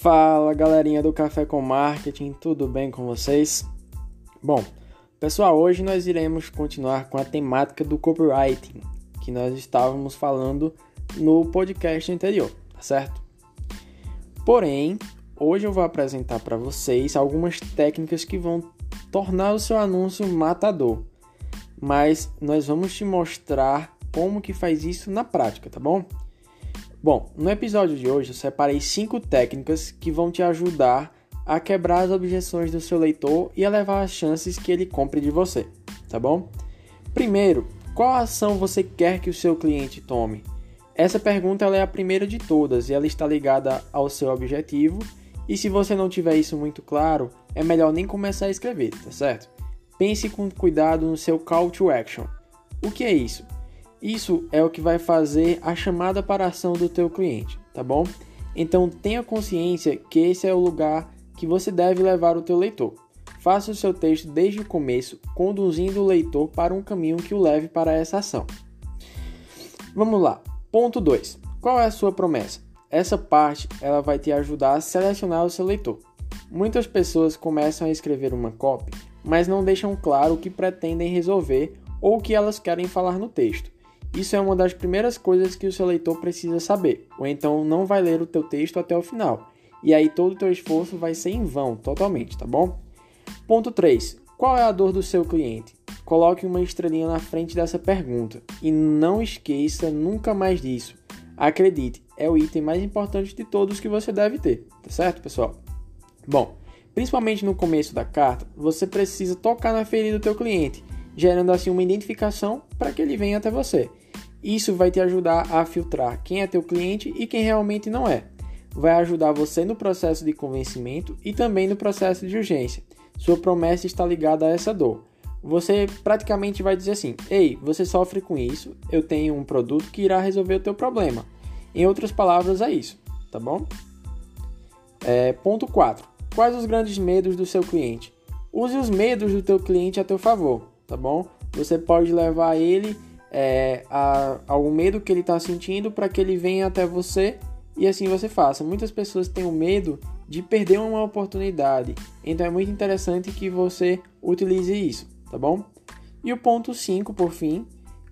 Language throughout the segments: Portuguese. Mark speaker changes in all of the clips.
Speaker 1: Fala galerinha do Café com Marketing, tudo bem com vocês? Bom, pessoal, hoje nós iremos continuar com a temática do copywriting que nós estávamos falando no podcast anterior, tá certo? Porém, hoje eu vou apresentar para vocês algumas técnicas que vão tornar o seu anúncio matador, mas nós vamos te mostrar como que faz isso na prática, tá bom? Bom, no episódio de hoje eu separei cinco técnicas que vão te ajudar a quebrar as objeções do seu leitor e elevar as chances que ele compre de você, tá bom? Primeiro, qual ação você quer que o seu cliente tome? Essa pergunta é a primeira de todas e ela está ligada ao seu objetivo. E se você não tiver isso muito claro, é melhor nem começar a escrever, tá certo? Pense com cuidado no seu call to action. O que é isso? Isso é o que vai fazer a chamada para a ação do teu cliente, tá bom? Então tenha consciência que esse é o lugar que você deve levar o teu leitor. Faça o seu texto desde o começo, conduzindo o leitor para um caminho que o leve para essa ação. Vamos lá. Ponto 2. Qual é a sua promessa? Essa parte ela vai te ajudar a selecionar o seu leitor. Muitas pessoas começam a escrever uma copy, mas não deixam claro o que pretendem resolver ou o que elas querem falar no texto. Isso é uma das primeiras coisas que o seu leitor precisa saber, ou então não vai ler o teu texto até o final. E aí todo o teu esforço vai ser em vão, totalmente, tá bom? Ponto 3. Qual é a dor do seu cliente? Coloque uma estrelinha na frente dessa pergunta e não esqueça nunca mais disso. Acredite, é o item mais importante de todos que você deve ter, tá certo, pessoal? Bom, principalmente no começo da carta, você precisa tocar na ferida do teu cliente gerando assim uma identificação para que ele venha até você. Isso vai te ajudar a filtrar quem é teu cliente e quem realmente não é. Vai ajudar você no processo de convencimento e também no processo de urgência. Sua promessa está ligada a essa dor. Você praticamente vai dizer assim: Ei, você sofre com isso, eu tenho um produto que irá resolver o teu problema. Em outras palavras, é isso, tá bom? É, ponto 4. Quais os grandes medos do seu cliente? Use os medos do teu cliente a teu favor tá bom? Você pode levar ele é, a algum medo que ele está sentindo para que ele venha até você e assim você faça. Muitas pessoas têm o medo de perder uma oportunidade, então é muito interessante que você utilize isso, tá bom? E o ponto 5, por fim,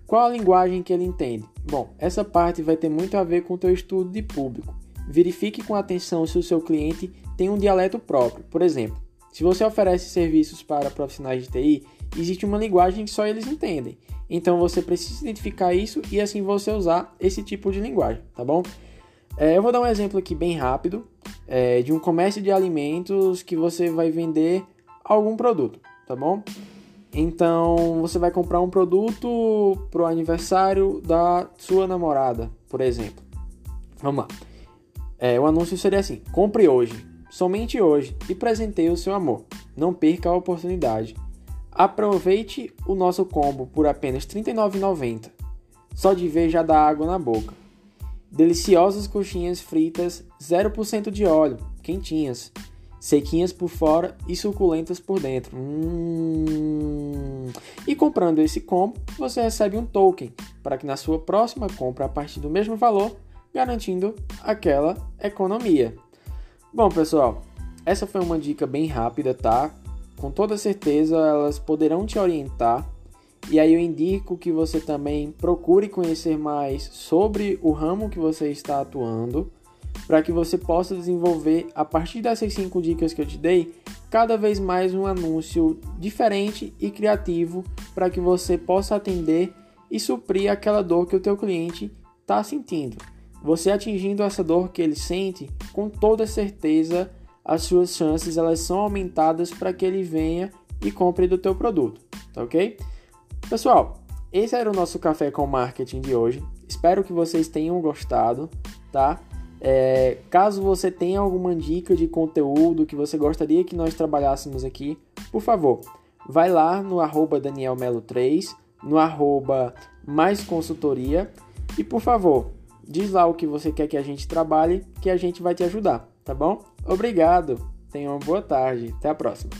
Speaker 1: qual a linguagem que ele entende? Bom, essa parte vai ter muito a ver com o teu estudo de público. Verifique com atenção se o seu cliente tem um dialeto próprio. Por exemplo, se você oferece serviços para profissionais de TI, existe uma linguagem que só eles entendem. Então você precisa identificar isso e assim você usar esse tipo de linguagem, tá bom? É, eu vou dar um exemplo aqui bem rápido é, de um comércio de alimentos que você vai vender algum produto, tá bom? Então você vai comprar um produto pro aniversário da sua namorada, por exemplo. Vamos lá. É, o anúncio seria assim: compre hoje, somente hoje, e presenteie o seu amor. Não perca a oportunidade. Aproveite o nosso combo por apenas R$ 39,90. Só de ver já dá água na boca. Deliciosas coxinhas fritas, 0% de óleo, quentinhas, sequinhas por fora e suculentas por dentro. Hum. E comprando esse combo, você recebe um token para que na sua próxima compra a partir do mesmo valor, garantindo aquela economia. Bom, pessoal, essa foi uma dica bem rápida, tá? Com toda certeza elas poderão te orientar. E aí eu indico que você também procure conhecer mais sobre o ramo que você está atuando, para que você possa desenvolver a partir dessas cinco dicas que eu te dei, cada vez mais um anúncio diferente e criativo para que você possa atender e suprir aquela dor que o teu cliente está sentindo. Você atingindo essa dor que ele sente, com toda certeza as suas chances elas são aumentadas para que ele venha e compre do teu produto, tá ok? Pessoal, esse era o nosso café com marketing de hoje. Espero que vocês tenham gostado, tá? É, caso você tenha alguma dica de conteúdo que você gostaria que nós trabalhássemos aqui, por favor, vai lá no arroba danielmelo3, no arroba mais consultoria e por favor, diz lá o que você quer que a gente trabalhe, que a gente vai te ajudar, tá bom? Obrigado, tenha uma boa tarde, até a próxima.